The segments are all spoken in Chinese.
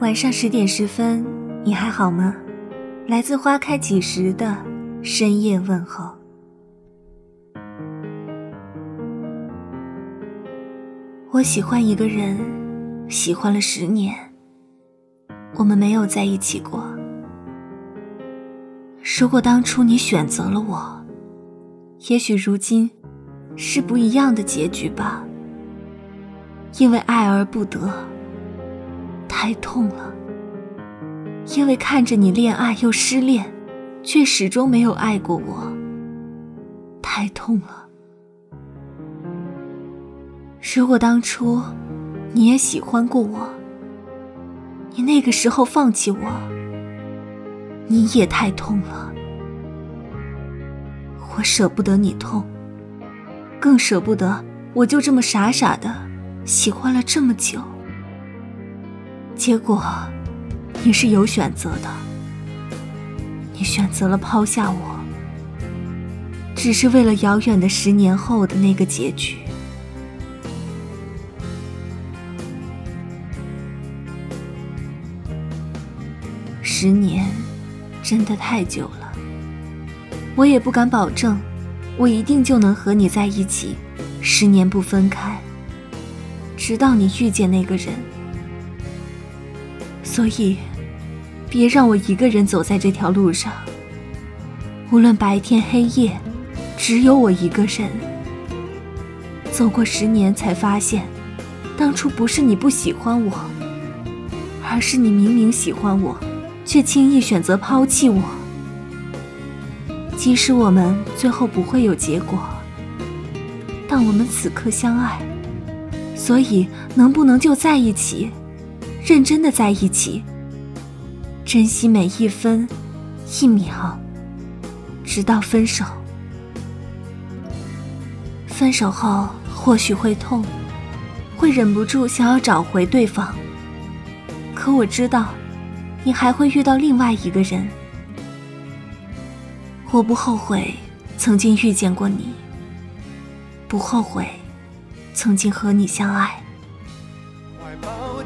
晚上十点十分，你还好吗？来自花开几时的深夜问候。我喜欢一个人，喜欢了十年，我们没有在一起过。如果当初你选择了我，也许如今是不一样的结局吧。因为爱而不得。太痛了，因为看着你恋爱又失恋，却始终没有爱过我。太痛了。如果当初你也喜欢过我，你那个时候放弃我，你也太痛了。我舍不得你痛，更舍不得我就这么傻傻的喜欢了这么久。结果，你是有选择的。你选择了抛下我，只是为了遥远的十年后的那个结局。十年，真的太久了。我也不敢保证，我一定就能和你在一起，十年不分开，直到你遇见那个人。所以，别让我一个人走在这条路上。无论白天黑夜，只有我一个人。走过十年，才发现，当初不是你不喜欢我，而是你明明喜欢我，却轻易选择抛弃我。即使我们最后不会有结果，但我们此刻相爱，所以能不能就在一起？认真的在一起，珍惜每一分一秒，直到分手。分手后或许会痛，会忍不住想要找回对方。可我知道，你还会遇到另外一个人。我不后悔曾经遇见过你，不后悔曾经和你相爱。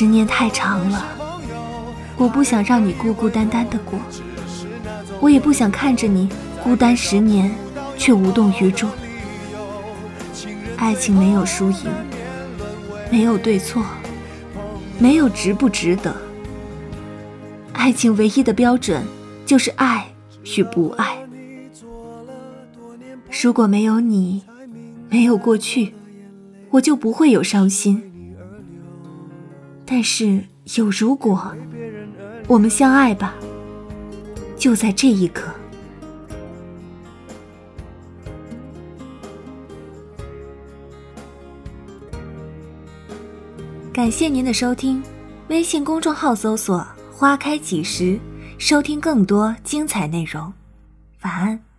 十年。太长了，我不想让你孤孤单单的过，我也不想看着你孤单十年却无动于衷。爱情没有输赢，没有对错，没有值不值得。爱情唯一的标准就是爱与不爱。如果没有你，没有过去，我就不会有伤心。但是有如果，我们相爱吧，就在这一刻。感谢您的收听，微信公众号搜索“花开几时”，收听更多精彩内容。晚安。